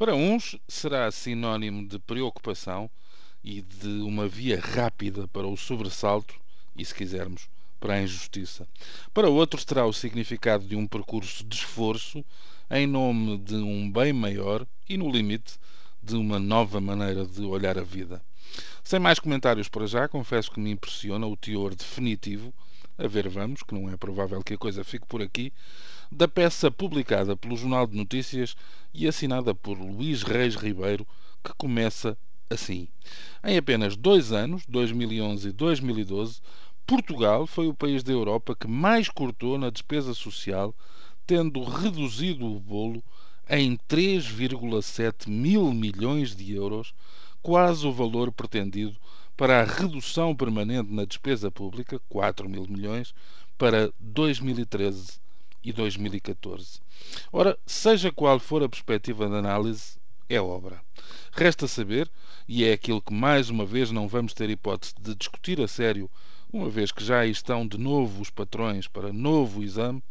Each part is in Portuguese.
Para uns será sinónimo de preocupação e de uma via rápida para o sobressalto e, se quisermos, para a injustiça. Para outros terá o significado de um percurso de esforço em nome de um bem maior e, no limite, de uma nova maneira de olhar a vida. Sem mais comentários para já, confesso que me impressiona o teor definitivo, a ver vamos, que não é provável que a coisa fique por aqui, da peça publicada pelo Jornal de Notícias e assinada por Luís Reis Ribeiro, que começa assim. Em apenas dois anos, 2011 e 2012, Portugal foi o país da Europa que mais cortou na despesa social, tendo reduzido o bolo em 3,7 mil milhões de euros, quase o valor pretendido para a redução permanente na despesa pública, 4 mil milhões, para 2013 e 2014. Ora, seja qual for a perspectiva de análise, é obra. Resta saber, e é aquilo que mais uma vez não vamos ter hipótese de discutir a sério, uma vez que já aí estão de novo os patrões para novo exame,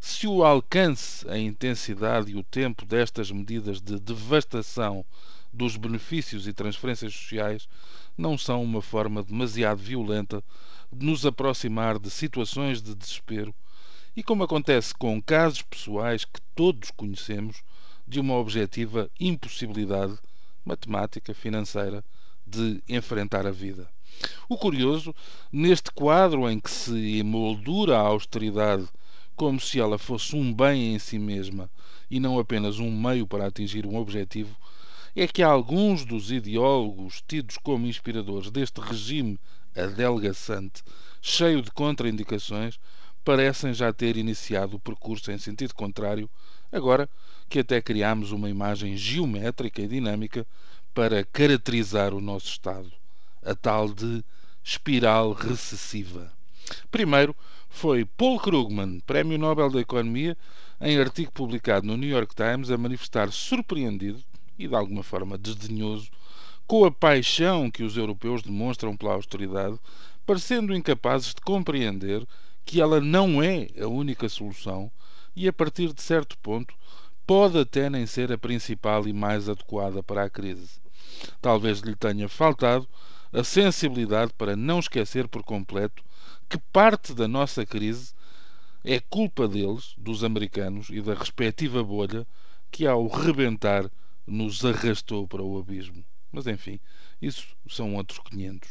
se o alcance, a intensidade e o tempo destas medidas de devastação dos benefícios e transferências sociais não são uma forma demasiado violenta de nos aproximar de situações de desespero e, como acontece com casos pessoais que todos conhecemos, de uma objetiva impossibilidade matemática, financeira, de enfrentar a vida. O curioso, neste quadro em que se emoldura a austeridade como se ela fosse um bem em si mesma e não apenas um meio para atingir um objetivo, é que alguns dos ideólogos tidos como inspiradores deste regime adelgaçante, cheio de contraindicações, parecem já ter iniciado o percurso em sentido contrário, agora que até criamos uma imagem geométrica e dinâmica para caracterizar o nosso Estado, a tal de espiral recessiva. Primeiro foi Paul Krugman, Prémio Nobel da Economia, em artigo publicado no New York Times, a manifestar surpreendido e de alguma forma desdenhoso com a paixão que os europeus demonstram pela austeridade, parecendo incapazes de compreender que ela não é a única solução e, a partir de certo ponto, pode até nem ser a principal e mais adequada para a crise. Talvez lhe tenha faltado a sensibilidade para não esquecer por completo que parte da nossa crise é culpa deles, dos americanos e da respectiva bolha que, ao rebentar, nos arrastou para o abismo. Mas enfim, isso são outros 500.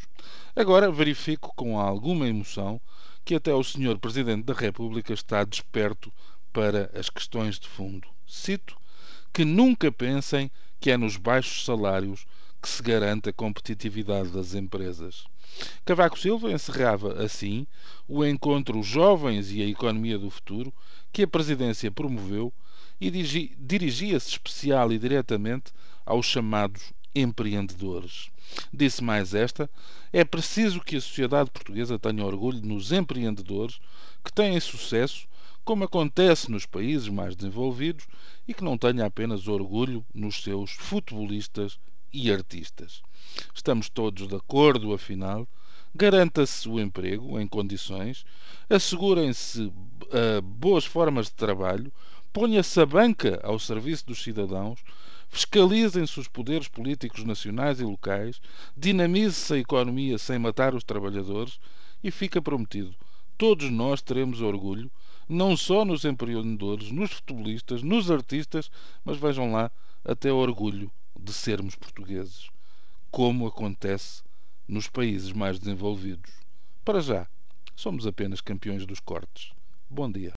Agora verifico com alguma emoção que até o Sr. Presidente da República está desperto para as questões de fundo. Cito: que nunca pensem que é nos baixos salários que se garante a competitividade das empresas. Cavaco Silva encerrava assim o encontro Jovens e a Economia do Futuro que a presidência promoveu e dirigia-se especial e diretamente aos chamados empreendedores. Disse mais esta: é preciso que a sociedade portuguesa tenha orgulho nos empreendedores que têm sucesso, como acontece nos países mais desenvolvidos, e que não tenha apenas orgulho nos seus futebolistas e artistas. Estamos todos de acordo, afinal. Garanta-se o emprego em condições, assegurem-se uh, boas formas de trabalho, ponha-se a banca ao serviço dos cidadãos, fiscalizem-se os poderes políticos nacionais e locais, dinamize-se a economia sem matar os trabalhadores e fica prometido. Todos nós teremos orgulho, não só nos empreendedores, nos futebolistas, nos artistas, mas vejam lá, até orgulho de sermos portugueses, como acontece nos países mais desenvolvidos. Para já, somos apenas campeões dos cortes. Bom dia.